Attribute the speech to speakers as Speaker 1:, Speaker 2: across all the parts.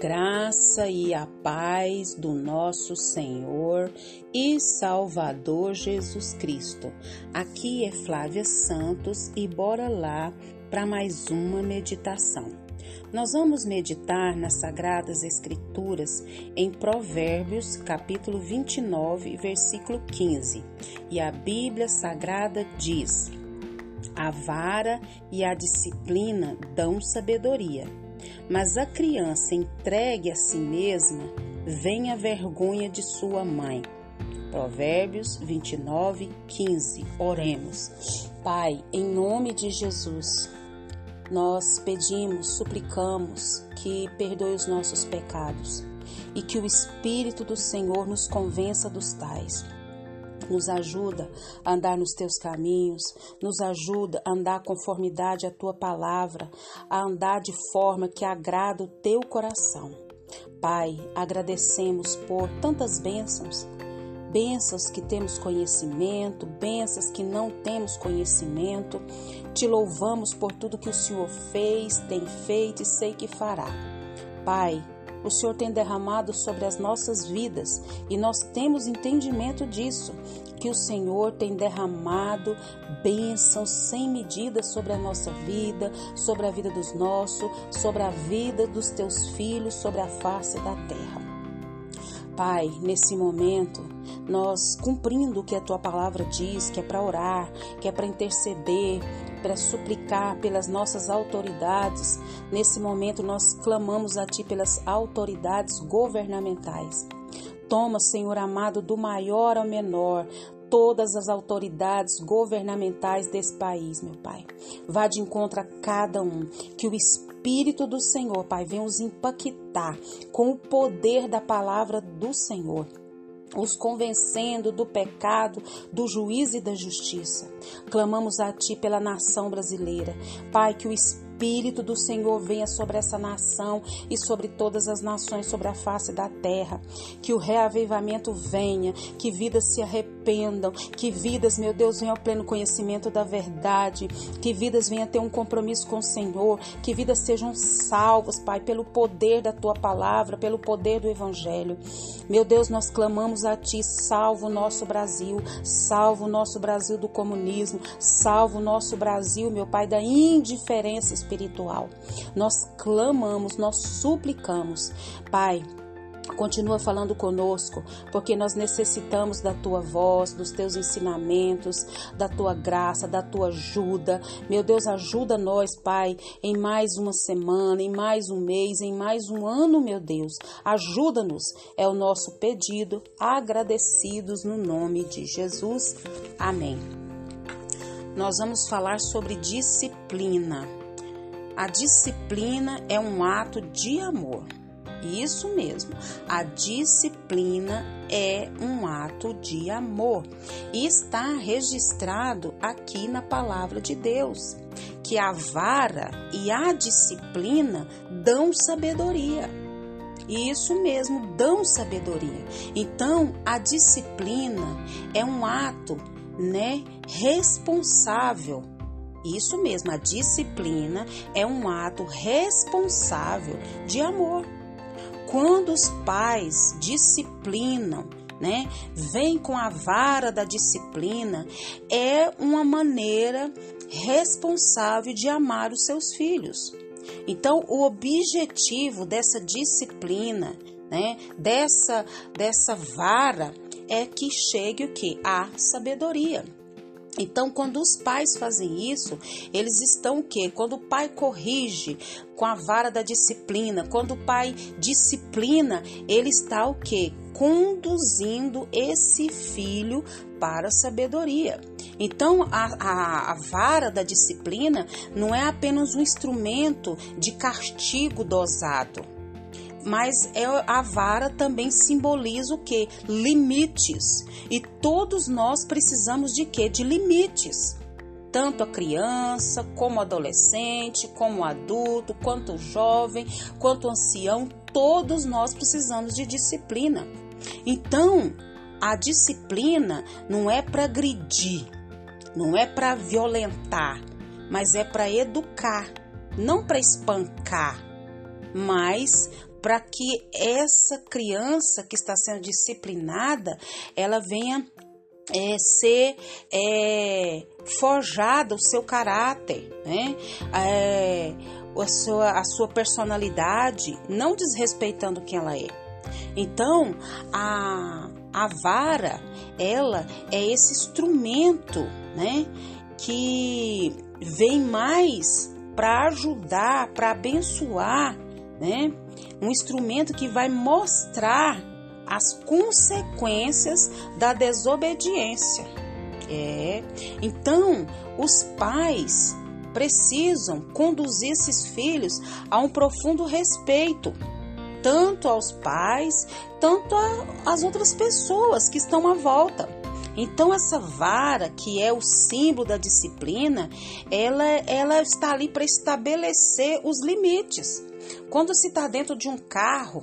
Speaker 1: graça e a paz do nosso Senhor e Salvador Jesus Cristo. Aqui é Flávia Santos e bora lá para mais uma meditação. Nós vamos meditar nas Sagradas Escrituras em Provérbios, capítulo 29, versículo 15. E a Bíblia Sagrada diz: A vara e a disciplina dão sabedoria mas a criança entregue a si mesma, vem a vergonha de sua mãe. Provérbios 29, 15. Oremos. Pai, em nome de Jesus, nós pedimos, suplicamos que perdoe os nossos pecados e que o Espírito do Senhor nos convença dos tais nos ajuda a andar nos teus caminhos, nos ajuda a andar conformidade à tua palavra, a andar de forma que agrada o teu coração. Pai, agradecemos por tantas bênçãos, bênçãos que temos conhecimento, bênçãos que não temos conhecimento. Te louvamos por tudo que o Senhor fez, tem feito e sei que fará. Pai, o Senhor tem derramado sobre as nossas vidas e nós temos entendimento disso, que o Senhor tem derramado bênçãos sem medida sobre a nossa vida, sobre a vida dos nossos, sobre a vida dos teus filhos, sobre a face da terra. Pai, nesse momento, nós cumprindo o que a tua palavra diz, que é para orar, que é para interceder, para suplicar pelas nossas autoridades. Nesse momento, nós clamamos a Ti pelas autoridades governamentais. Toma, Senhor amado, do maior ao menor, todas as autoridades governamentais desse país, meu Pai. Vá de encontro a cada um. Que o Espírito do Senhor, Pai, venha os impactar com o poder da palavra do Senhor os convencendo do pecado, do juízo e da justiça. Clamamos a Ti pela nação brasileira. Pai, que o Espírito Espírito do Senhor venha sobre essa nação e sobre todas as nações sobre a face da terra. Que o reavivamento venha, que vidas se arrependam, que vidas, meu Deus, venham ao pleno conhecimento da verdade, que vidas venham ter um compromisso com o Senhor, que vidas sejam salvas, Pai, pelo poder da tua palavra, pelo poder do Evangelho. Meu Deus, nós clamamos a Ti, salva o nosso Brasil, salva o nosso Brasil do comunismo, salva o nosso Brasil, meu Pai, da indiferença espiritual espiritual. Nós clamamos, nós suplicamos, Pai, Continua falando conosco, porque nós necessitamos da tua voz, dos teus ensinamentos, da tua graça, da tua ajuda. Meu Deus, ajuda nós, Pai, em mais uma semana, em mais um mês, em mais um ano, meu Deus. Ajuda-nos, é o nosso pedido, agradecidos no nome de Jesus. Amém. Nós vamos falar sobre disciplina. A disciplina é um ato de amor. Isso mesmo, a disciplina é um ato de amor e está registrado aqui na palavra de Deus que a vara e a disciplina dão sabedoria. Isso mesmo, dão sabedoria. Então, a disciplina é um ato, né, responsável isso mesmo, a disciplina é um ato responsável de amor. Quando os pais disciplinam, né, vem com a vara da disciplina, é uma maneira responsável de amar os seus filhos. Então, o objetivo dessa disciplina, né, dessa dessa vara é que chegue o que? A sabedoria. Então, quando os pais fazem isso, eles estão o quê? Quando o pai corrige com a vara da disciplina, quando o pai disciplina, ele está o quê? Conduzindo esse filho para a sabedoria. Então, a, a, a, vara da disciplina não é apenas um instrumento de castigo dosado mas é, a vara também simboliza o que? Limites. E todos nós precisamos de quê? De limites. Tanto a criança, como adolescente, como adulto, quanto jovem, quanto ancião, todos nós precisamos de disciplina. Então, a disciplina não é para agredir, não é para violentar, mas é para educar, não para espancar, mas para que essa criança que está sendo disciplinada, ela venha é, ser é, forjada o seu caráter, né? É, a, sua, a sua personalidade, não desrespeitando quem ela é. Então, a, a vara, ela é esse instrumento, né? Que vem mais para ajudar, para abençoar, né? Um instrumento que vai mostrar as consequências da desobediência. É. Então, os pais precisam conduzir esses filhos a um profundo respeito, tanto aos pais, tanto às outras pessoas que estão à volta. Então essa vara, que é o símbolo da disciplina, ela, ela está ali para estabelecer os limites. Quando se está dentro de um carro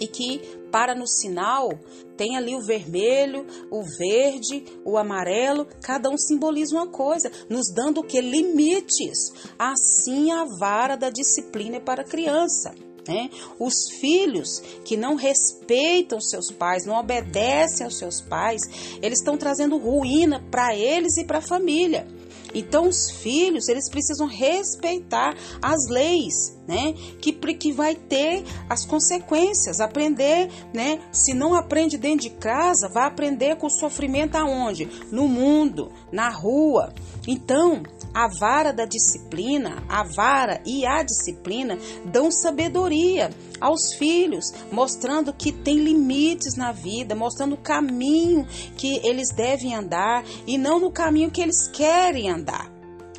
Speaker 1: e que para no sinal, tem ali o vermelho, o verde, o amarelo, cada um simboliza uma coisa, nos dando o que? Limites. Assim a vara da disciplina é para a criança. Né? Os filhos que não respeitam seus pais, não obedecem aos seus pais, eles estão trazendo ruína para eles e para a família. Então os filhos, eles precisam respeitar as leis, né? Que, que vai ter as consequências, aprender, né? Se não aprende dentro de casa, vai aprender com o sofrimento aonde? No mundo, na rua. Então, a vara da disciplina, a vara e a disciplina dão sabedoria aos filhos, mostrando que tem limites na vida, mostrando o caminho que eles devem andar e não no caminho que eles querem andar.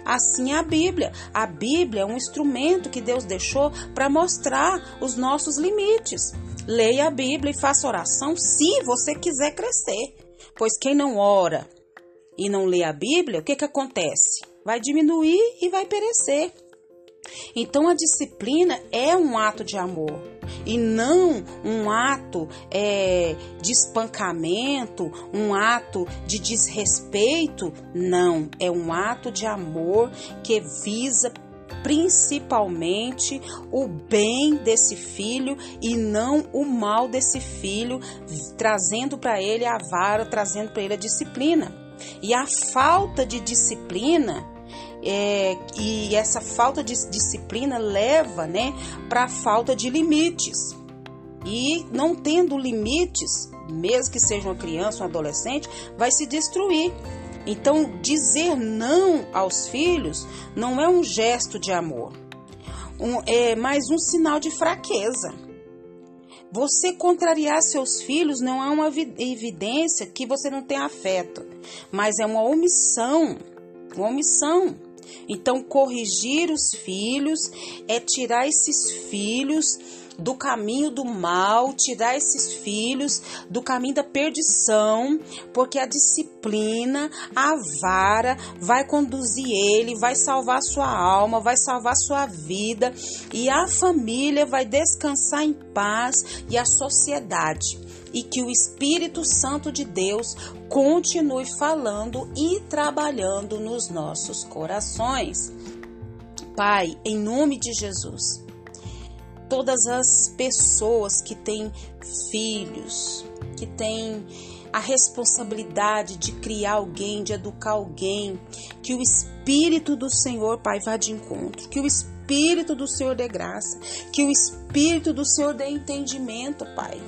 Speaker 1: Assim é a Bíblia. A Bíblia é um instrumento que Deus deixou para mostrar os nossos limites. Leia a Bíblia e faça oração se você quiser crescer. Pois quem não ora e não lê a Bíblia, o que, que acontece? Vai diminuir e vai perecer. Então a disciplina é um ato de amor e não um ato é, de espancamento, um ato de desrespeito. Não, é um ato de amor que visa principalmente o bem desse filho e não o mal desse filho, trazendo para ele a vara, trazendo para ele a disciplina. E a falta de disciplina é, e essa falta de disciplina leva né, para a falta de limites. E não tendo limites, mesmo que seja uma criança, um adolescente, vai se destruir. Então, dizer não aos filhos não é um gesto de amor, um, é mais um sinal de fraqueza. Você contrariar seus filhos não é uma evidência que você não tem afeto, mas é uma omissão, uma omissão. Então, corrigir os filhos é tirar esses filhos do caminho do mal, tirar esses filhos do caminho da perdição, porque a disciplina, a vara vai conduzir ele, vai salvar sua alma, vai salvar sua vida e a família vai descansar em paz e a sociedade. E que o Espírito Santo de Deus continue falando e trabalhando nos nossos corações. Pai, em nome de Jesus, todas as pessoas que têm filhos, que têm a responsabilidade de criar alguém, de educar alguém, que o Espírito do Senhor, Pai, vá de encontro, que o Espírito do Senhor dê graça, que o Espírito do Senhor dê entendimento, Pai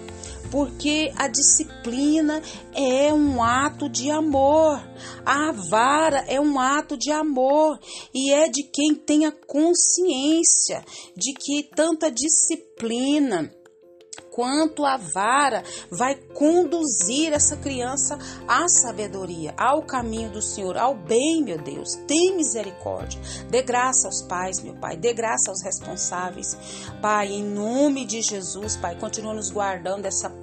Speaker 1: porque a disciplina é um ato de amor, a vara é um ato de amor e é de quem tem a consciência de que tanta disciplina quanto a vara vai conduzir essa criança à sabedoria, ao caminho do Senhor, ao bem, meu Deus. Tem misericórdia. Dê graça aos pais, meu Pai. Dê graça aos responsáveis. Pai, em nome de Jesus, Pai, continua nos guardando dessa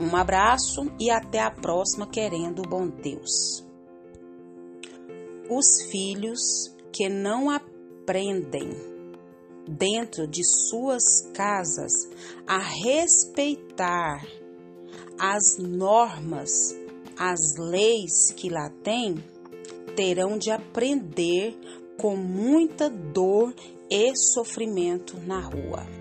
Speaker 1: Um abraço e até a próxima, querendo o bom Deus. Os filhos que não aprendem dentro de suas casas a respeitar as normas, as leis que lá tem, terão de aprender com muita dor e sofrimento na rua.